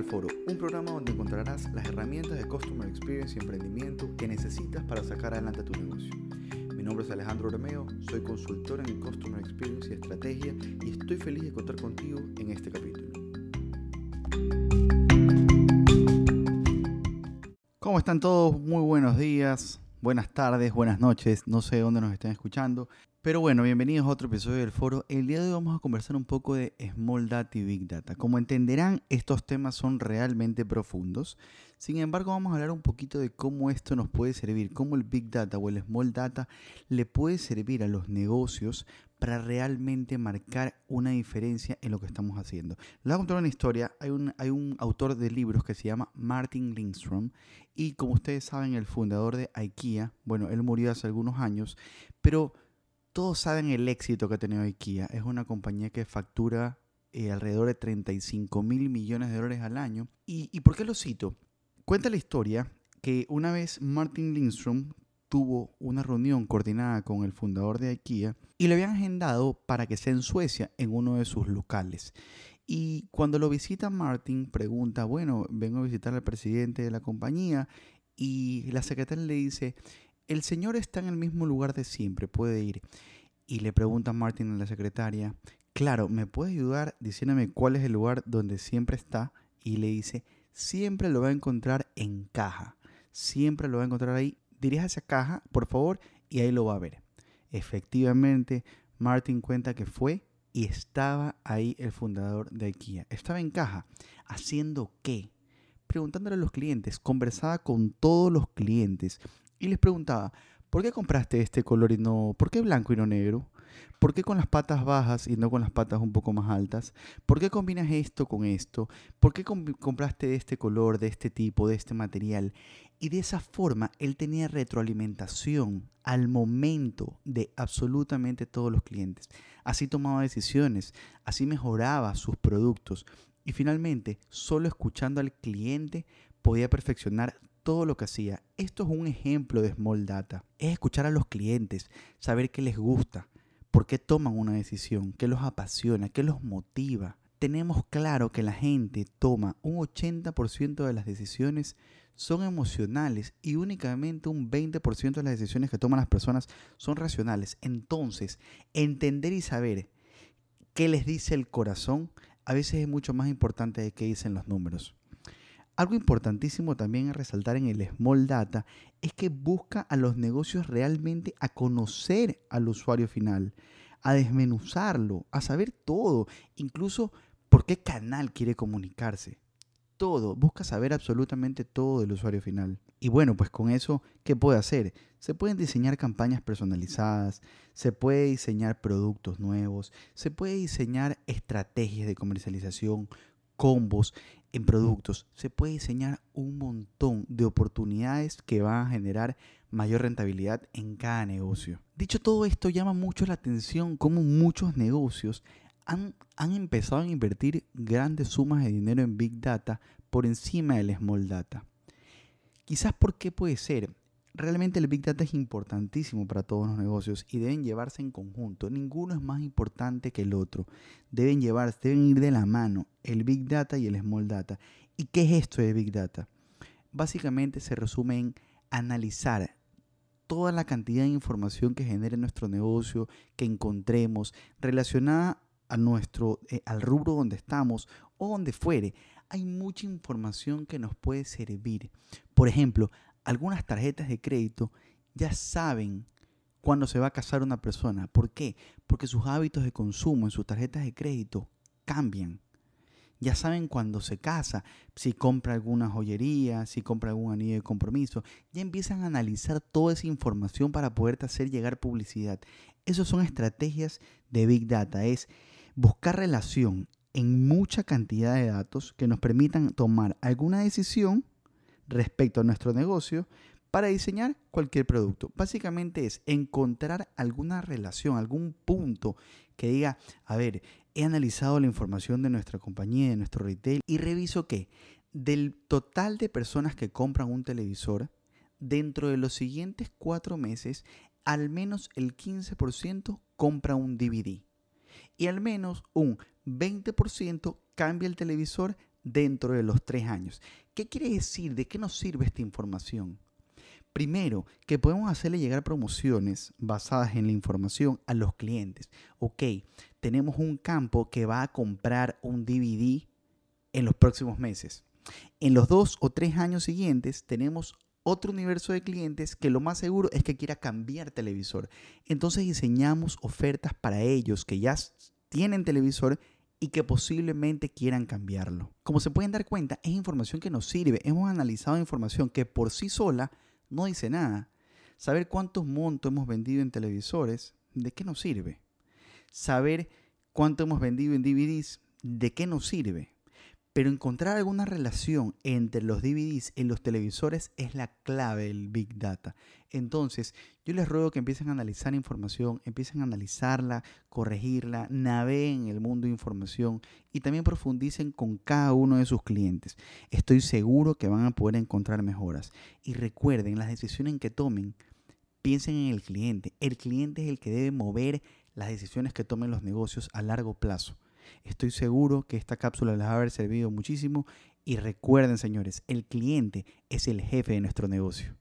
al Foro, un programa donde encontrarás las herramientas de Customer Experience y emprendimiento que necesitas para sacar adelante tu negocio. Mi nombre es Alejandro Romeo, soy consultor en Customer Experience y Estrategia y estoy feliz de contar contigo en este capítulo. ¿Cómo están todos? Muy buenos días, buenas tardes, buenas noches, no sé dónde nos estén escuchando. Pero bueno, bienvenidos a otro episodio del foro. El día de hoy vamos a conversar un poco de Small Data y Big Data. Como entenderán, estos temas son realmente profundos. Sin embargo, vamos a hablar un poquito de cómo esto nos puede servir, cómo el Big Data o el Small Data le puede servir a los negocios para realmente marcar una diferencia en lo que estamos haciendo. Les voy a contar una historia. Hay un, hay un autor de libros que se llama Martin Lindstrom y como ustedes saben, el fundador de IKEA, bueno, él murió hace algunos años, pero todos saben el éxito que ha tenido IKEA. Es una compañía que factura eh, alrededor de 35 mil millones de dólares al año. ¿Y, por qué lo cito? Cuenta la historia que una vez Martin Lindstrom tuvo una reunión coordinada con el fundador de IKEA y le habían agendado para que sea en Suecia en uno de sus locales. Y cuando lo visita Martin, pregunta, bueno, vengo a visitar al presidente de la compañía y la secretaria le dice, el señor está en el mismo lugar de siempre, puede ir. Y le pregunta a Martin a la secretaria, claro, ¿me puede ayudar diciéndome cuál es el lugar donde siempre está? Y le dice, siempre lo va a encontrar en caja. Siempre lo va a encontrar ahí. Dirija esa caja, por favor, y ahí lo va a ver. Efectivamente, Martin cuenta que fue y estaba ahí el fundador de IKEA. Estaba en caja. ¿Haciendo qué? Preguntándole a los clientes. Conversaba con todos los clientes y les preguntaba, ¿por qué compraste este color y no, por qué blanco y no negro? ¿Por qué con las patas bajas y no con las patas un poco más altas? ¿Por qué combinas esto con esto? ¿Por qué compraste este color, de este tipo, de este material? Y de esa forma él tenía retroalimentación al momento de absolutamente todos los clientes. Así tomaba decisiones, así mejoraba sus productos. Y finalmente, solo escuchando al cliente podía perfeccionar todo lo que hacía. Esto es un ejemplo de Small Data. Es escuchar a los clientes, saber qué les gusta, por qué toman una decisión, qué los apasiona, qué los motiva. Tenemos claro que la gente toma un 80% de las decisiones son emocionales y únicamente un 20% de las decisiones que toman las personas son racionales. Entonces, entender y saber qué les dice el corazón a veces es mucho más importante de qué dicen los números. Algo importantísimo también a resaltar en el Small Data es que busca a los negocios realmente a conocer al usuario final, a desmenuzarlo, a saber todo, incluso por qué canal quiere comunicarse. Todo, busca saber absolutamente todo del usuario final. Y bueno, pues con eso, ¿qué puede hacer? Se pueden diseñar campañas personalizadas, se puede diseñar productos nuevos, se puede diseñar estrategias de comercialización, combos en productos, se puede diseñar un montón de oportunidades que van a generar mayor rentabilidad en cada negocio. Dicho todo esto, llama mucho la atención cómo muchos negocios han, han empezado a invertir grandes sumas de dinero en Big Data por encima del Small Data. Quizás porque puede ser, realmente el Big Data es importantísimo para todos los negocios y deben llevarse en conjunto. Ninguno es más importante que el otro. Deben llevarse, deben ir de la mano el Big Data y el Small Data. ¿Y qué es esto de Big Data? Básicamente se resume en analizar toda la cantidad de información que genere nuestro negocio, que encontremos, relacionada a nuestro, eh, al rubro donde estamos o donde fuere. Hay mucha información que nos puede servir. Por ejemplo, algunas tarjetas de crédito ya saben cuándo se va a casar una persona. ¿Por qué? Porque sus hábitos de consumo en sus tarjetas de crédito cambian. Ya saben cuándo se casa, si compra alguna joyería, si compra algún anillo de compromiso. Ya empiezan a analizar toda esa información para poderte hacer llegar publicidad. Esas son estrategias de Big Data. Es buscar relación en mucha cantidad de datos que nos permitan tomar alguna decisión respecto a nuestro negocio para diseñar cualquier producto. Básicamente es encontrar alguna relación, algún punto que diga, a ver, he analizado la información de nuestra compañía, de nuestro retail y reviso que del total de personas que compran un televisor, dentro de los siguientes cuatro meses, al menos el 15% compra un DVD y al menos un 20% cambia el televisor dentro de los tres años. ¿Qué quiere decir? ¿De qué nos sirve esta información? Primero, que podemos hacerle llegar promociones basadas en la información a los clientes. Ok, tenemos un campo que va a comprar un DVD en los próximos meses. En los dos o tres años siguientes tenemos otro universo de clientes que lo más seguro es que quiera cambiar televisor. Entonces diseñamos ofertas para ellos que ya tienen televisor y que posiblemente quieran cambiarlo. Como se pueden dar cuenta, es información que nos sirve. Hemos analizado información que por sí sola no dice nada. Saber cuántos montos hemos vendido en televisores, ¿de qué nos sirve? Saber cuánto hemos vendido en DVDs, ¿de qué nos sirve? Pero encontrar alguna relación entre los DVDs y los televisores es la clave del Big Data. Entonces, yo les ruego que empiecen a analizar información, empiecen a analizarla, corregirla, naveguen en el mundo de información y también profundicen con cada uno de sus clientes. Estoy seguro que van a poder encontrar mejoras. Y recuerden, las decisiones que tomen, piensen en el cliente. El cliente es el que debe mover las decisiones que tomen los negocios a largo plazo. Estoy seguro que esta cápsula les va a haber servido muchísimo y recuerden señores, el cliente es el jefe de nuestro negocio.